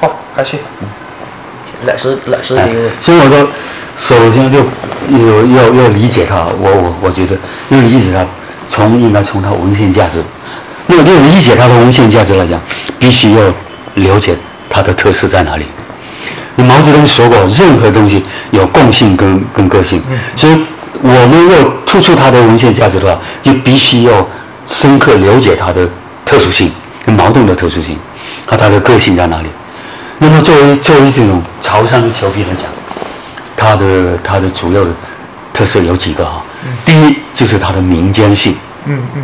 好，开始。老师，老师。所以我说，首先就要要要理解他，我我我觉得要理解他，从应该从他文献价值，那么要理解他的文献价值来讲，必须要了解他的特色在哪里。毛泽东说过，任何东西有共性跟跟个性，所以我们要突出他的文献价值的话，就必须要深刻了解他的特殊性跟矛盾的特殊性和它的个性在哪里。那么作为作为这种潮汕的球皮来讲，它的它的主要的特色有几个哈、第一就是它的民间性，嗯嗯，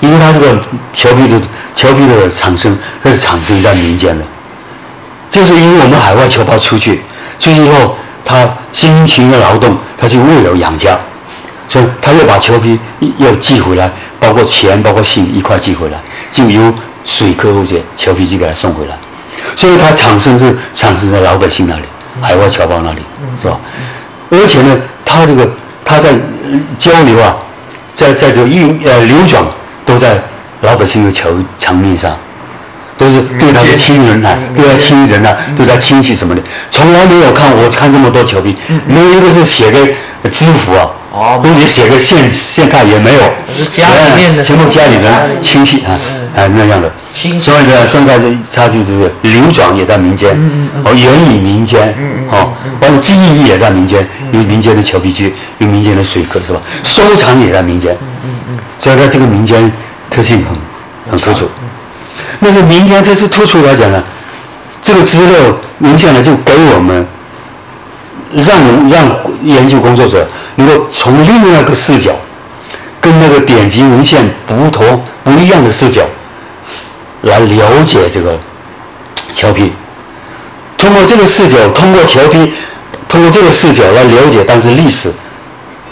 因为它这个球皮的球皮的产生，它是产生在民间的，就是因为我们海外侨胞出去，出去以后他辛勤的劳动，他就为了养家，所以他又把球皮要寄回来，包括钱，包括信一块寄回来，就由水客或者球皮机给他送回来，所以它产生是产生在老百姓那里，海外侨胞那里，是吧？而且呢，它这个它在呃交流啊，在在这个运呃流转都在老百姓的桥墙面上，都是对他的亲人啊，对他亲人啊，对他亲戚什么的，从来没有看我看这么多球皮，没有一个是写个知府啊，哦。或者写个县县太也没有，家里面的全部家里家里人亲戚啊哎那样的，所以呢，现在这它就是流转也在民间，哦，源于民间，哦，包括记忆也在民间，有民间的球皮具，有民间的水客是吧？收藏也在民间，所以它这个民间特性很很突出。那个民间特色突出来讲呢，这个资料文献呢就给我们让让研究工作者能够从另外一个视角，跟那个典籍文献不同不一样的视角，来了解这个裘皮。通过这个视角，通过裘皮，通过这个视角来了解当时历史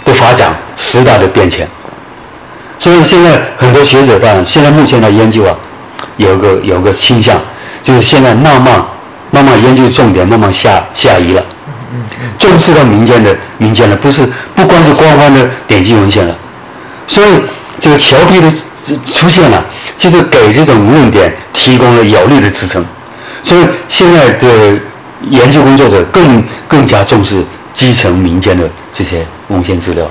的发展、时代的变迁。所以现在很多学者当然，现在目前的研究啊，有个有个倾向，就是现在慢慢慢慢研究重点慢慢下下移了，重视到民间的民间的，不是不光是官方的典籍文献了。所以这个裘皮的出现了，就是给这种论点提供了有力的支撑。所以现在的研究工作者更更加重视基层民间的这些文献资料了，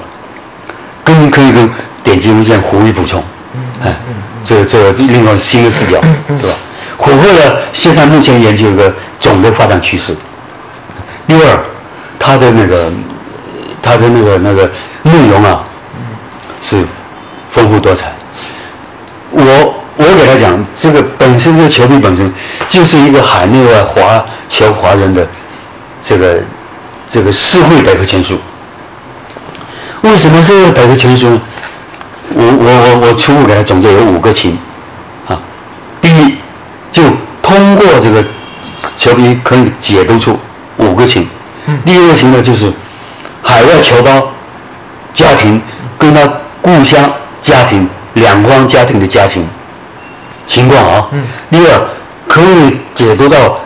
更可以跟典籍文献互为补充。哎，这这另外新的视角是吧？符合了现在目前研究一个总的发展趋势。第二，它的那个它的那个那个内容啊，是丰富多彩。我我给他讲，这个本身这个球迷本身就是一个海内外华侨华人的这个这个社会百科全书。为什么这个百科全书呢？我我我我初步给他总结有五个情啊。第一，就通过这个球皮可以解读出五个情。第二个情呢，就是海外侨胞家庭跟他故乡家庭两方家庭的家庭情况啊。嗯第二，可以解读到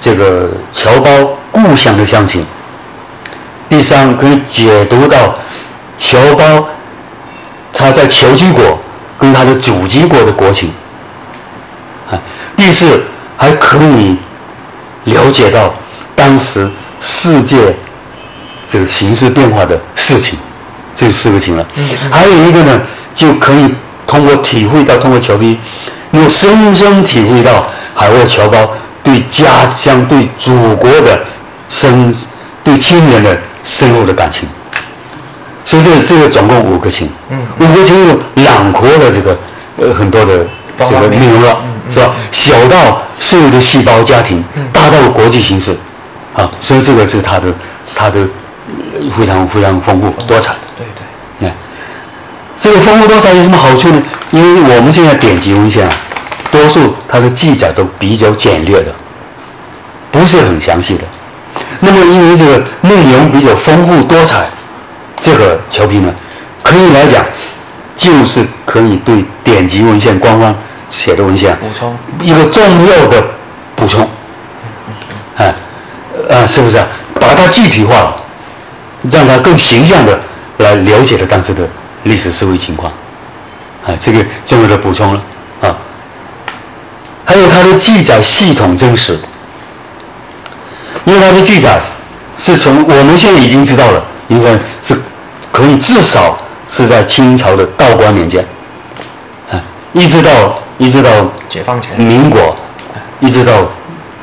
这个侨胞故乡的乡情。第三，可以解读到侨胞他在侨居国跟他的祖籍国的国情。啊，第四，还可以了解到当时世界这个形势变化的事情，这四个情了。还有一个呢，就可以通过体会到，通过侨批，能够深深体会到海外侨胞对家乡、对祖国的深、对亲人的深厚的感情。所以这个这个总共五个情，五个情有囊括了这个呃很多的这个内容了，是吧？小到所有的细胞家庭，大到国际形势，啊，所以这个是它的它的呃非常非常丰富多彩。对对，哎，这个丰富多彩有什么好处呢？因为我们现在典籍文献啊，多数它的记载都比较简略的，不是很详细的。那么因为这个内容比较丰富多彩，这个桥皮呢，可以来讲，就是可以对典籍文献官方写的文献啊补充一个重要的补充。哎，啊，是不是啊？把它具体化了，让它更形象的来了解了当时的历史社会情况，啊，这个重要的补充了啊。还有它的记载系统真实，因为它的记载是从我们现在已经知道了，应该是可以至少是在清朝的道光年间，啊，一直到一直到解放前，民国，一直到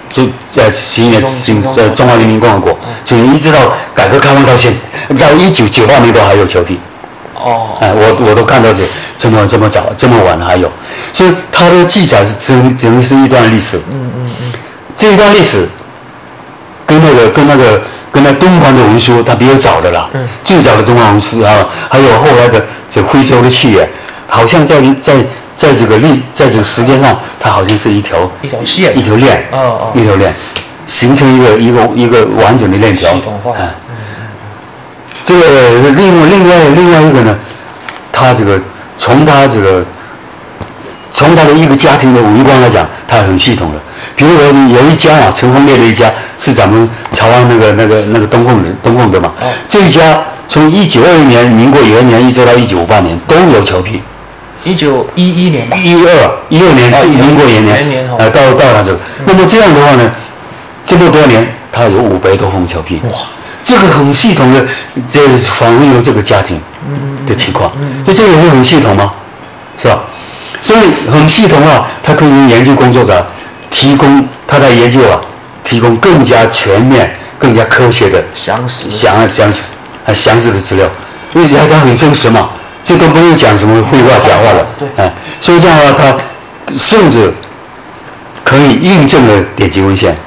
就在新年新在中华人民共和国，就一直到改革开放到现在，到一九九八年都还有裘皮。哦，哎，我我都看到这这么这么早这么晚还有，所以它的记载是只只能是一段历史。嗯嗯嗯，这一段历史跟那个跟那个跟那东方的文书，它比较早的啦。嗯最早的东方文书啊，还有后来的这徽州的契约，好像在在在这个历在这个时间上，它好像是一条一条线一条链，哦哦一条链，形成一个一个一个完整的链条。系统化嗯这个另外另外另外一个呢，它这个从它这个从他的一个家庭的文官来讲，他很系统的。比如说有一家啊，陈凤烈的一家是咱们朝安那个那个那个东凤的东凤的嘛，哦。这一家从一九二一年民国元年一直到一九五八年都有裘皮。一九一一年吧，一二一二年哦民国元年元年哦，呃，到到他这个，那么这样的话呢，这么多年他有五百多封裘皮，哇，这个很系统的，这反映了这个家庭的情况，所以这个是很系统吗？是吧？所以很系统啊，它可以为研究工作者提供他在研究啊，提供更加全面、更加科学的详实详详详实的资料，因为它它很真实嘛，这都不用讲什么废话假话了，对哎，所以这样的话，它甚至可以印证了典籍文献，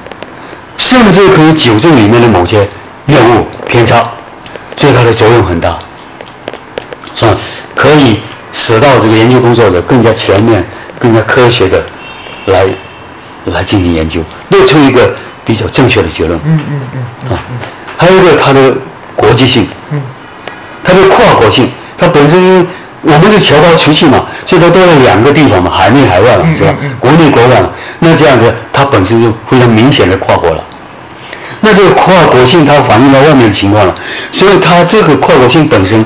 甚至可以纠正里面的某些谬误偏差，所以它的作用很大，是吧？可以使到这个研究工作者更加全面、更加科学的来来进行研究，得出一个比较正确的结论。嗯嗯嗯，啊，还有一个它的国际性，嗯，它的跨国性，它本身因为我们是侨胞出去嘛，所以它都在两个地方嘛，海内海外嘛，是吧？国内国外嘛，那这样子它本身就非常明显的跨国了。那这个跨国性它反映到外面的情况了，所以它这个跨国性本身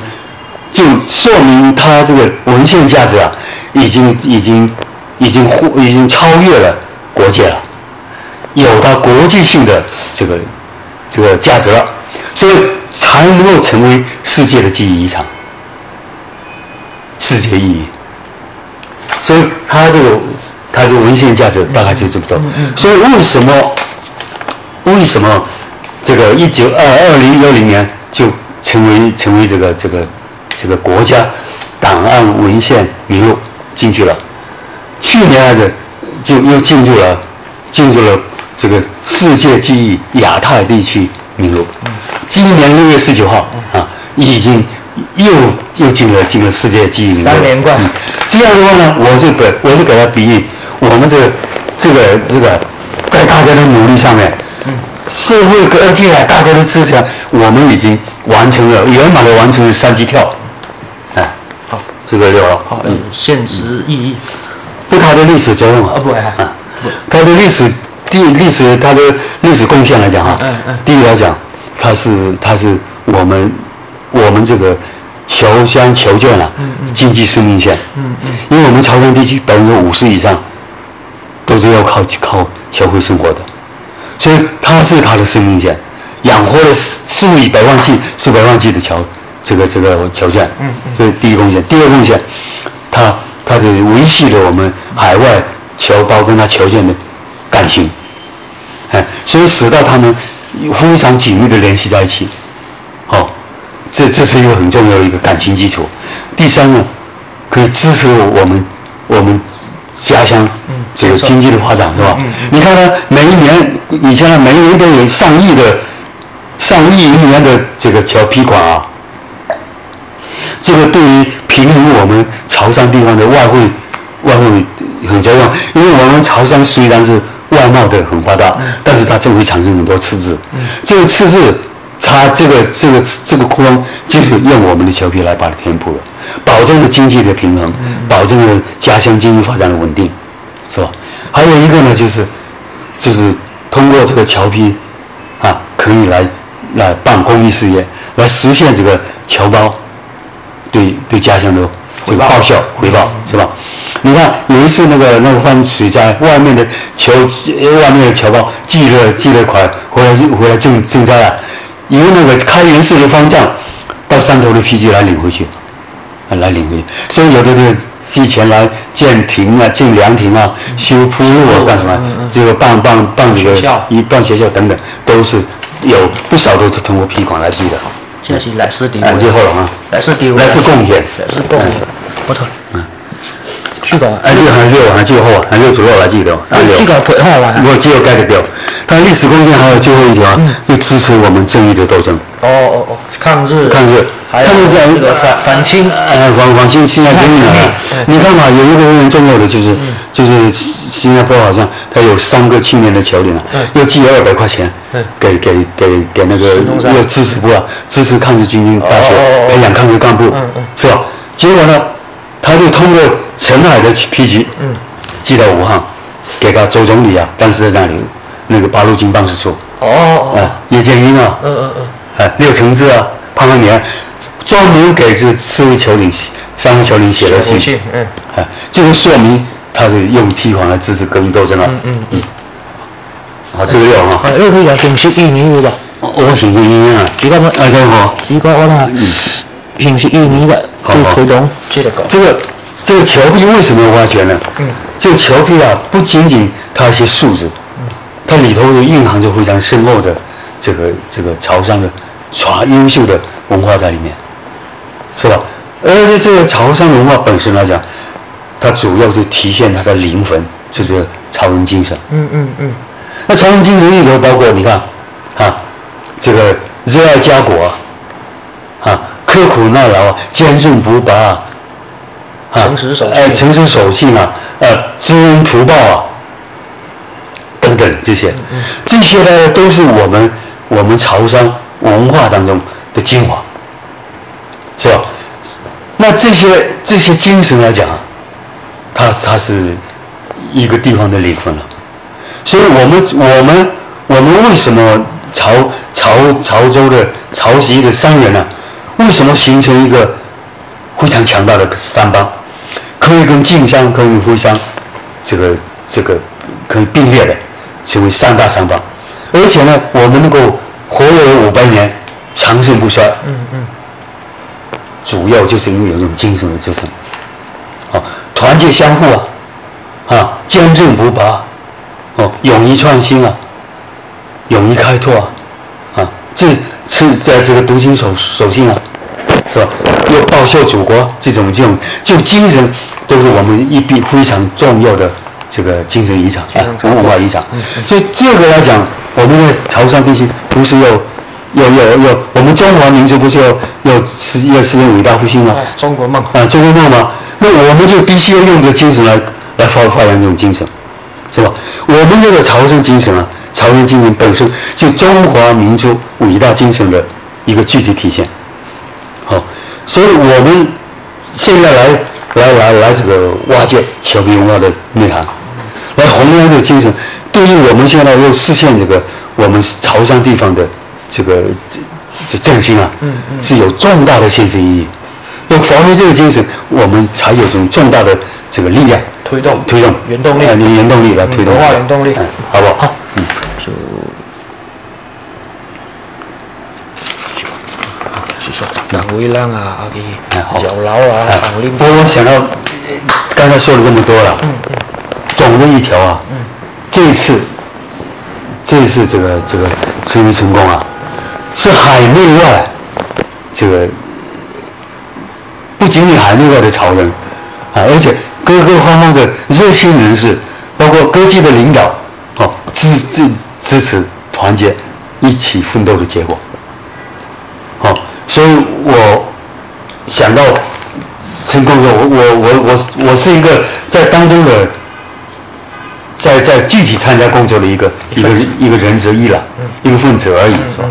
就说明它这个文献价值啊，已经已经已经忽已经超越了国界了。有它国际性的这个这个价值了，所以才能够成为世界的记忆遗产，世界意义。所以它这个它这个文献价值大概就这么多。所以为什么为什么这个一九二二零幺零年就成为成为这个这个这个国家档案文献名录进去了？去年还是就又进入了进入了这个世界记忆亚太地区名录。今年六月十九号啊，已经又又进了进了世界记忆名录。三连冠嗯这样的话呢，我就给我就给他比喻，我们这个这个这个在大家的努力上面，社会各界啊大家的支持啊，我们已经完成了圆满的完成了三级跳。这个六了。好，有现实意义。不它的历史作用啊。啊，，不哎，啊，它的历史地历史它的历史贡献来讲啊，嗯嗯。第一来讲，它是它是我们我们这个侨乡侨眷啊，经济生命线，嗯嗯。因为我们潮汕地区百分之五十以上都是要靠靠侨汇生活的，所以它是它的生命线，养活了数数以百万计、数百万计的侨这个这个侨眷，嗯这是第一贡献。第二贡献，它它的维系了我们海外侨胞跟他侨眷的感情，哎，所以使到他们非常紧密的联系在一起，好、这这是一个很重要的一个感情基础。第三呢，可以支持我们我们家乡这个经济的发展，是吧？你看呢，每一年以前呢，每一年都有上亿的上亿银元的这个侨批款啊，这个对于平衡我们潮汕地方的外汇外汇很重要，因为我们潮汕虽然是外贸的很发达，但是它就会产生很多赤字，这个赤字。它这个这个这个窟窿就是用我们的侨批来把它填补了，保证了经济的平衡，保证了家乡经济发展的稳定，是吧？还有一个呢，就是就是通过这个侨批啊，可以来来办公益事业，来实现这个侨胞对对家乡的这个报效回报是吧？你看有一次那个那个犯水灾，外面的侨呃外面的侨胞寄了寄了款回来回来赈赈灾啊，由那个开元寺的方丈到山头的批机来领回去，啊来领回去，所以有的这个寄钱来建亭啊、建凉亭啊、修铺路啊干什么？这个办办办这个一办学校等等，都是有不少都是通过批款来寄的。这是历史地啊，位，最后了啊，历史地位，来自贡献。历史贡献，不错。主角，哎，这个还六还最后啊，还六左右来记得哦，啊还，六主。角配合完。我只有盖着表，它历史贡献还有最后一条啊，就支持我们正义的斗争，哦哦哦，抗日，抗日，还有抗日在这个反反清，呃，反反清现在革命啊。嗯，你看嘛，有一个很重要的就是就是新加坡好像他有三个青年的侨领啊嗯，又寄了二百块钱嗯。给给给给那个又支持部啊，支持抗日军军大学培养抗日干部是吧？结果呢，他就通过陈海的批集，嗯。寄到武汉，给他周总理啊，当时在那里那个八路军办事处哦叶剑英啊，嗯嗯嗯，啊，六成志啊，潘汉年，专门给这四位侨领、三位侨领写了信，嗯，啊，这个说明他是用批款来支持革命斗争啊。嗯。嗯。好，这个有啊，啊，呢個有形式意義嘅，我我顯現應啊，只不過啊，對好，只不過我睇形式意義嘅好好。去推動，即係講，这个这个侨批为什么挖掘呢？嗯，这个侨批啊，不仅仅它一些数字，它里头蕴含着非常深厚的这个这个潮汕的传优秀的文化在里面，是吧？而且这个潮汕文化本身来讲，它主要是体现它的灵魂，就是这个潮人精神。嗯嗯嗯，那潮人精神里头包括你看，啊，这个热爱家国，啊，刻苦耐劳啊，坚韧不拔啊，啊诚实守信哎，诚实守信啊，呃，知恩图报啊，等等这些，这些呢都是我们我们潮商文化当中的精华，是吧？那这些这些精神来讲啊，它它是一个地方的灵魂了。所以我们我们我们为什么潮潮潮州的潮汐的商人呢、为什么形成一个非常强大的商帮，可以跟晋商、可以跟徽商，这个这个可以并列的，成为三大商帮，而且呢，我们能够活了五百年，长盛不衰。嗯嗯，主要就是因为有这种精神的支撑，啊，团结相互啊，啊，坚韧不拔，哦，勇于创新啊，勇于开拓啊，啊，这是在这个读经守守信啊，是吧？又报效祖国这种这种就精神，都是我们一笔非常重要的这个精神遗产啊，文化遗产。所以这个来讲，我们在潮汕地区不是要要要要，我们中华民族不是要要实要实现伟大复兴吗？哎中国梦，啊，中国梦吗？那我们就必须要用这个精神来来发发扬这种精神，是吧？我们这个朝圣精神啊，朝圣精神本身就中华民族伟大精神的一个具体体现。好，所以我们现在来来来来这个挖掘侨民文化的内涵，来弘扬这个精神，对于我们现在要实现这个我们潮汕地方的这个这这振兴啊，是有重大的现实意义。要发挥这个精神，我们才有这种重大的这个力量推动推动原动力呃原动力来推动文化原动力嗯好不好？好。嗯，就是說行會啦啊，哎好。嘅遊樓啊，哎行拎不过我想到呃刚才说了这么多了，总的一条啊，这一次，这一次这个这个殖民成功啊，是海内外这个不仅仅海内外的潮人啊，而且各个方面的热心人士，包括各界的领导，哦，支支支持团结一起奋斗的结果。好、所以我想到成功的我我我我我是一个在当中的，在在具体参加工作的一个一个一个人之一了，一个分子而已，是吧？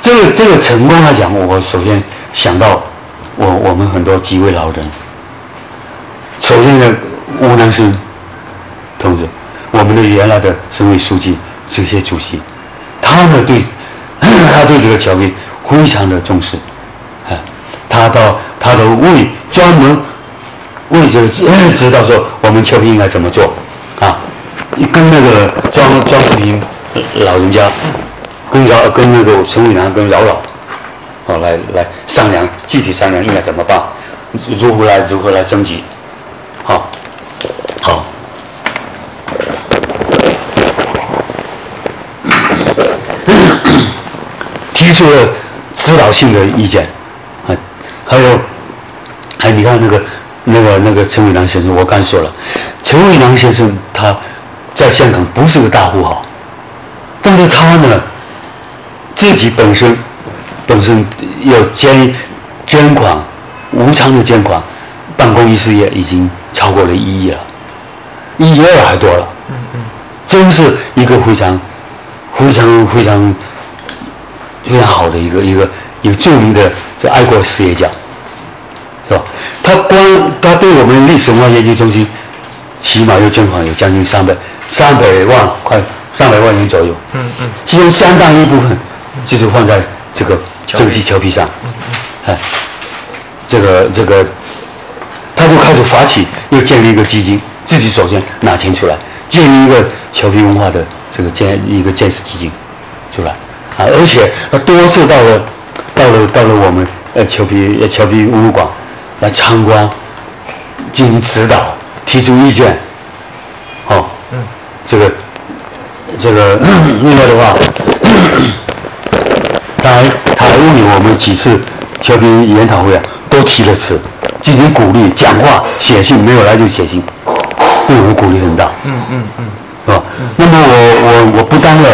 这个这个成功来讲，我首先想到我我们很多几位老人，首先呢，吴南生同志，我们的原来的省委书记、直协主席，他们对 他对这个侨民非常的重视，啊，他到他都为专门为了知 知道说我们球皮应该怎么做。啊，跟那个装装饰品老人家，跟饶跟那个陈伟南跟饶老，哦来来商量具体商量应该怎么办，如何来如何来征集，好，好。提出了指导性的意见，啊，还有，还你看那个那个那个陈伟良先生，我刚说了，陈伟良先生他在香港不是个大富豪，但是他呢自己本身本身要捐捐款，无偿的捐款，办公益事业已经超过了一亿了，一亿二还多了，嗯嗯，真是一个非常非常非常。非常好的一个一个一个著名的这爱国事业家，是吧？他光他对我们历史文化研究中心起码要捐款有将近三百三百万块三百万元左右。嗯嗯。其中相当一部分就是放在这个这个胶皮上。哎，这个这个，他就开始发起又建立一个基金，自己首先拿钱出来，建立一个胶皮文化的这个建一个建设基金出来。啊，而且他多次到了，到了到了我们呃裘皮呃裘皮文物馆来参观，进行指导，提出意见，好，嗯，这个这个 另外的话，他还他还问我们几次裘皮研讨会啊，都提了词，进行鼓励，讲话写信，没有来就写信，对我们鼓励很大，嗯嗯嗯，是吧？那么我我我不当了。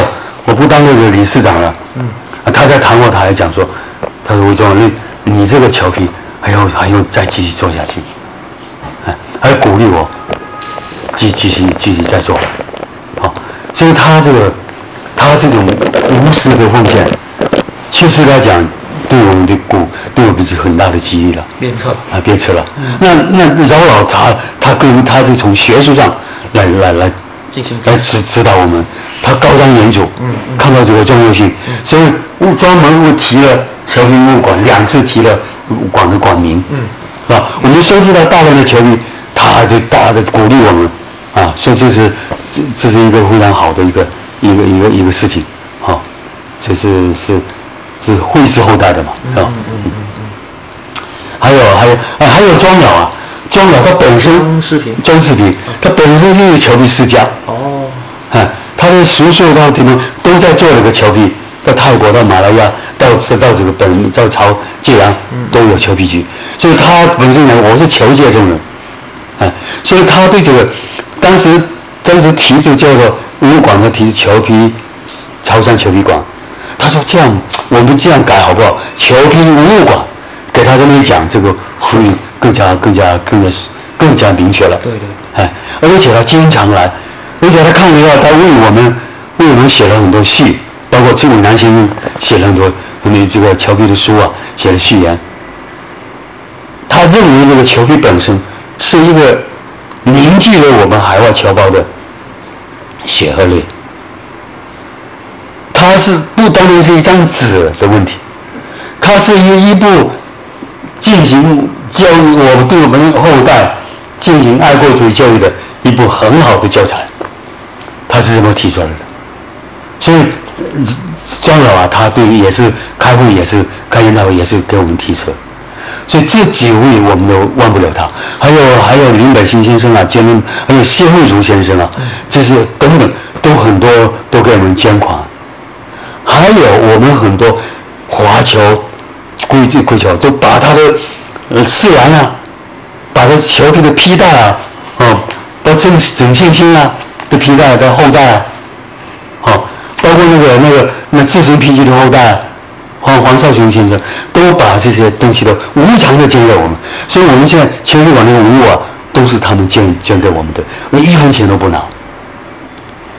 我不当那个理事长了。嗯。他在谈话，他还讲说：“他说吴总，你你这个调皮还要还要再继续做下去，哎，还鼓励我继继续继续再做。好，所以他这个他这种无私的奉献，确实来讲对我们的鼓对我们是很大的激励了。鞭策啊，鞭策了。那那饶老他他跟他就从学术上来来来进行。来指指导我们，他高瞻远瞩，看到这个重要性，所以我专门我提了侨民物馆，两次提了馆的馆名，是吧？我们收集到大量的侨民，他就大的鼓励我们，啊，所以这是这这是一个非常好的一个一个一个一个事情，好，这是是是惠氏后代的嘛，是吧？还有还有啊还有庄鸟啊。装了，它本身装饰品，装饰品，它本身就是裘皮世家。哦，哎，他的叔叔到地方都在做那个裘皮，到泰国、到马来亚、到到这个本到朝界阳都有裘皮局，所以他本身呢，我是侨界中人，哎，所以他对这个当时当时提出叫做文物馆的提出侨皮潮汕裘皮馆，他说这样我们这样改好不好？侨皮文物馆，给他这么一讲，这个会。更加更加更加更加明确了。对对。哎，而且他经常来，而且他看了以后，他为我们为我们写了很多序，包括陈伟南先生写了很多关于这个峭壁的书啊，写了序言。他认为这个峭壁本身是一个凝聚了我们海外侨胞的血和泪。它是不单单是一张纸的问题，它是一一部进行。教育我们对我们后代进行爱国主义教育的一部很好的教材，他是这么提出来的。所以庄老啊，他对于也是开会也是开研讨会也是给我们提出。所以这几位我们都忘不了他。还有还有林百新先生啊，兼还有谢慧茹先生啊，这些等等都很多都给我们捐款。还有我们很多华侨、贵贵贵侨都把他的。呃，释完啊，把这裘皮的皮带啊，哦，包整整线青啊的皮带的后代啊，好，包括那个那个那自身皮具的后代，黄黄少雄先生都把这些东西都无偿的捐给我们，所以我们现在裘皮馆那个文物啊，都是他们捐捐给我们的，我一分钱都不拿。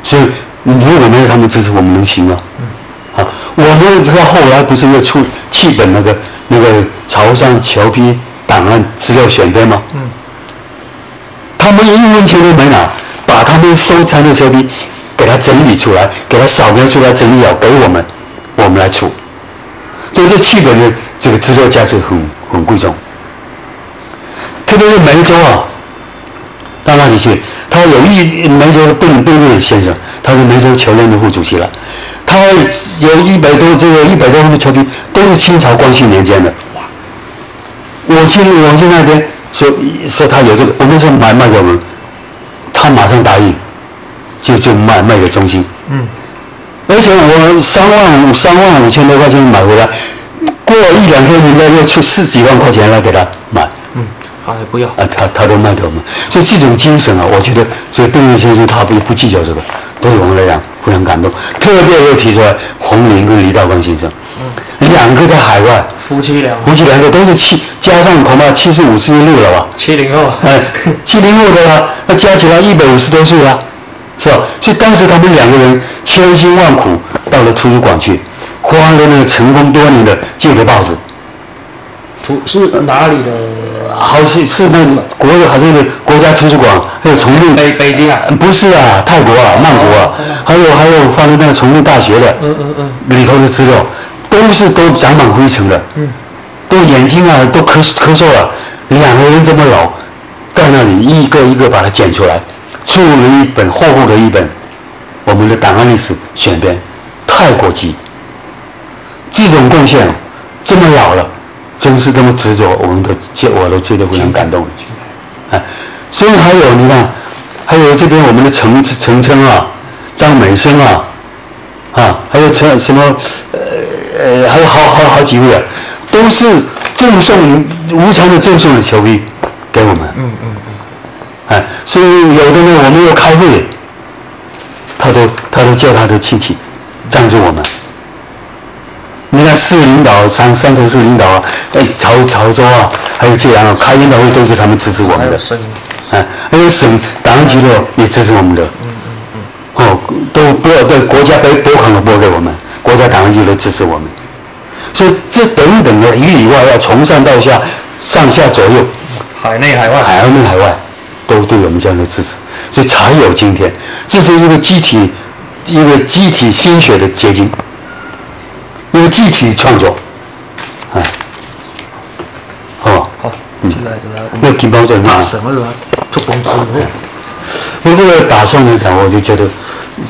所以如果没有他们支持，我们能行吗？啊，我们这个后来不是又出弃本那个？那个潮汕侨批档案资料选编吗？嗯。他们一分钱都没拿，把他们收藏的侨批给他整理出来，给他扫描出来，整理好给我们，我们来出。所以这七本的这个资料价值很很贵重。特别是梅州啊，到那里去，他有一梅州邓邓瑞先生，他是梅州球联的副主席了，他有一百多这个一百多万的球皮都是清朝光绪年间的。我去我去那边说说他有这个，我们说买卖给我们，他马上答应，就就卖卖给中心。嗯。而且我三万五三万五千多块钱买回来，过一两天人家又出十几万块钱来给他买。嗯。哎，不要。啊，他他都卖给我们，所以这种精神啊，我觉得这个邓岳先生他不不计较这个，对我们来讲非常感动。特别又提出来洪林跟李道光先生，嗯，两个在海外。夫妻俩，夫妻两个都是七，加上恐怕七十五、四十六了吧？七零后，哎，七零后的啦，那加起来一百五十多岁了，是吧？所以当时他们两个人千辛万苦到了图书馆去，花了那个成功多年的借的报纸。图是哪里的？好像是那国的，好像是国家图书馆，还有重庆。北北京啊？不是啊，泰国啊，曼谷啊，还有还有放在那个重庆大学的，嗯嗯嗯，里头的资料。都是都长满灰尘的，嗯，都眼睛啊都咳咳嗽了，两个人这么老，在那里一个一个把它捡出来，出了一本厚厚的一本我们的档案历史选编，太过激。这种贡献这么老了，真是这么执着，我们都觉我都觉得非常感动。哎，所以还有你看，还有这边我们的陈陈琛啊，张美生啊，啊，还有陈什么呃。呃，还有好好好几位啊，都是赠送无偿的赠送的球衣给我们。嗯嗯嗯。哎，所以有的呢，我们要开会，他都他都叫他的亲戚赞助我们。你看市领导、三三头市领导啊，呃，潮潮州啊，还有这样啊，开研讨会都是他们支持我们的。哎，还有省党局的也支持我们的。嗯嗯嗯。哦，都拨对国家拨拨款都拨给我们。国家党就来支持我们，所以这等等的里里外外，从上到下，上下左右，海内海外，海内海外，都对我们这样的支持，所以才有今天。这是一个集体，一个集体心血的结晶，一个集体创作，哎，好，好，进来进来，那金包在哪？什么人做工资？我这个打算来讲，我就觉得。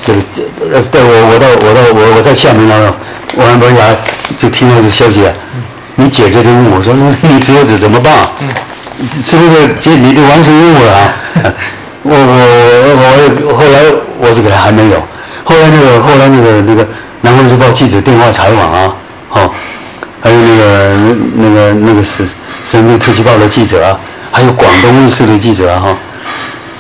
这个这呃，对我我到我到我我在厦门那我完回来就听到这消息啊。你姐姐就问我说：“你侄子怎么办？是不是这你的完成任务了啊？” 我我我后来我就给他还没有。后来那个后来那个那个南方日报记者电话采访啊，好，还有那个那个那个是深圳特区报的记者啊，还有广东卫视的记者啊，哈，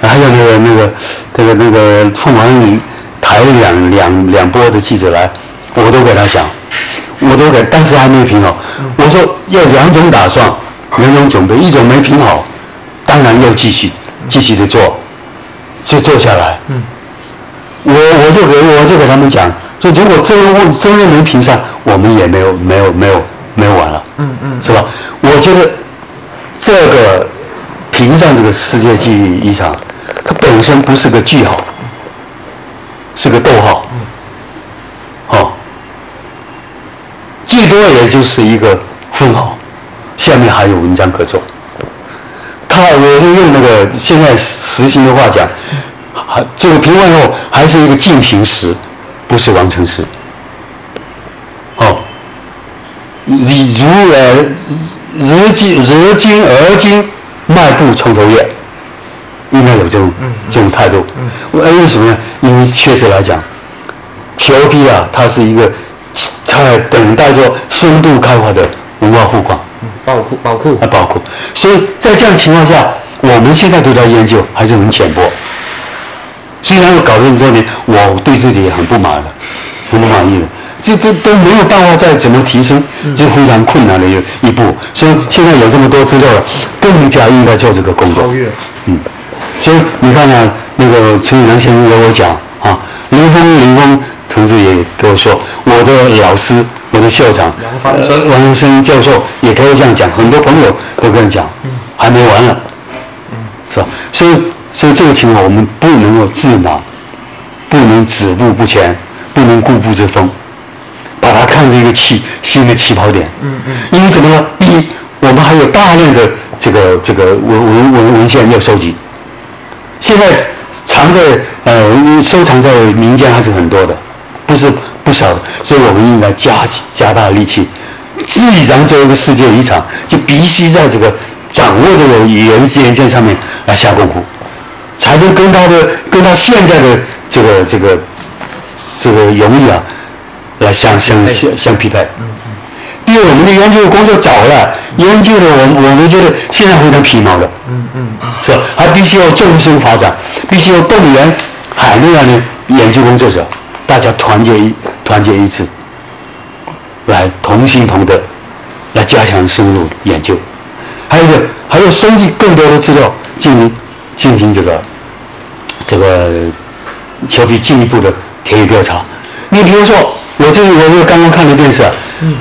还有那个那个那个那个凤凰女。台两两两波的记者来，我都给他讲，我都给，当时还没评好。我说要两种打算，两种准备，一种没评好，当然要继续继续的做，就做下来。嗯，我我就给我就给他们讲，说如果真问真的能评上，我们也没有没有没有没有完了。嗯嗯，是吧？我觉得这个评上这个世界记忆遗产，它本身不是个句号。是个逗号，好，最多也就是一个分号，下面还有文章可做。他，我就用那个现在实行的话讲，还这个评完后还是一个进行时，不是完成时。好，如呃，日今日今而今，迈步从头越。应该有这种这种态度，为为什么呢？因为确实来讲，T.O.P 啊，它是一个在等待着深度开发的文化库矿，宝库宝库啊宝库。所以在这样情况下，我们现在对它研究还是很浅薄。虽然我搞了这么多年，我对自己也很不满了，很不满意的。这这都没有办法再怎么提升，这非常困难的一一步。所以现在有这么多资料了，更加应该做这个工作。嗯。所以你看啊那个陈宇良先生给我讲啊，林峰林峰同志也跟我说，我的老师我的校长王生王生教授也跟我这样讲，很多朋友都跟我讲，还没完了，是吧？所以所以这个情况我们不能够自满，不能止步不前，不能固步自封，把它看成一个起新的起跑点。嗯嗯。因为什么呢？一我们还有大量的这个这个文文文文献要收集。现在藏在呃收藏在民间还是很多的，不是不少的，所以我们应该加加大力气。既然作为一个世界遗产，就必须在这个掌握这个语言研究上面来下功夫，才能跟他的跟他现在的这个这个这个荣誉啊来相相相相匹配。因为我们的研究工作早了，研究的我我们觉得现在非常皮毛的，嗯嗯，是？还必须要纵深发展，必须要动员海内外的研究工作者，大家团结一团结一致，来同心同德，来加强深入研究。还有一个，还要收集更多的资料，进行进行这个这个求比进一步的田野调查。你比如说，我这里我又刚刚看的电视啊，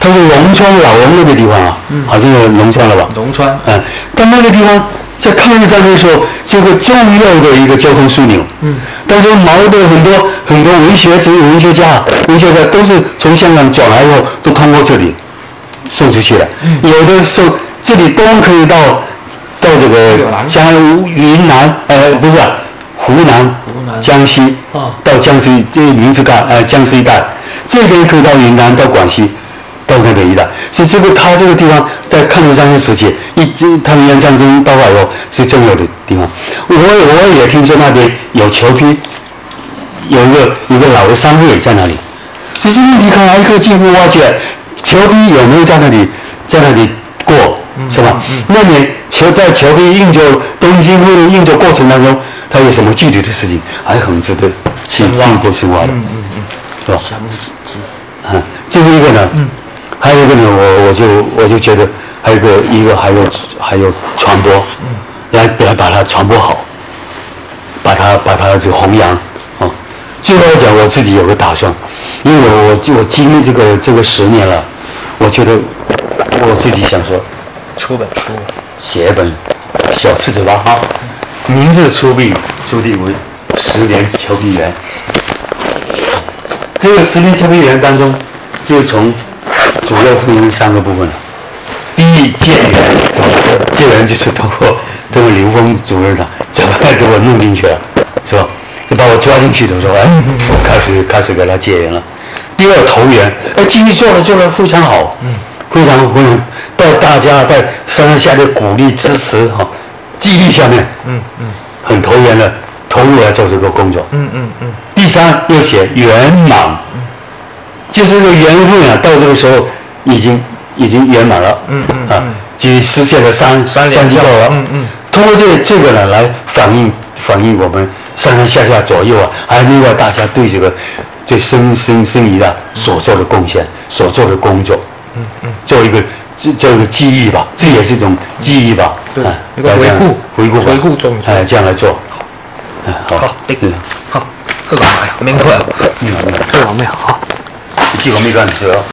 他说龙川老翁那个地方啊，好像是龙川了吧？龙川，嗯，但那个地方在抗日战争的时候这个重要的一个交通枢纽。嗯，但是毛的很多很多文学者、文学家、文学家都是从香港转来以后，都通过这里送出去的。嗯，有的时候这里都可以到到这个江云南，呃，不是啊湖南、江西啊到江西这个名字干呃江西一带，这边可以到云南到广西。到那个一带，所以这个他这个地方在抗日战争时期，一直太平洋战争爆发以后是重要的地方。我我也听说那边有侨批，有一个一个老的商会在那里，就是问题看来一个进一步挖掘，侨批有没有在那里在那里过，是吧？那你球在球批运作东京会的运作过程当中，它有什么具体的事情，还很值得去进一步深挖的，是吧？详细嗯，这是一个呢。嗯。还有一个呢，我我就我就觉得还有一个一个还有还有传播，嗯，来来把它传播好，把它把它这个弘扬啊。最后来讲，我自己有个打算，因为我我我经历这个这个十年了，我觉得我自己想说，出本书，写本小册子吧哈，名字出笔注定为十年求笔员。这个十年求笔员当中，就从主要分为三个部分了。第一，建员，建员就是通过通过刘峰主任的怎么给我弄进去了，是吧？就把我抓进去的时候，哎，开始开始给他建员了。第二，投缘，哎，继续做的做的非常好，嗯，非常非常，到大家在上上下下的鼓励支持哈、激励下面，嗯嗯很投缘的投入来做这个工作。嗯嗯嗯，第三，要写圆满，就是这个缘分啊，到这个时候已经已经圆满了，嗯嗯啊，即实现了三三三级道了，嗯嗯，通过这这个呢来反映反映我们上上下下左右啊，还有另外大家对这个对生生生仪的所做的贡献，所做的工作，嗯嗯，做一个做做一个记忆吧，这也是一种记忆吧，对啊一个回顾回顾回顾总结哎，这样来做，哎好好，哎嗯，好，好，好，明白，嗯嗯，好，咩好。你记好没干词哦。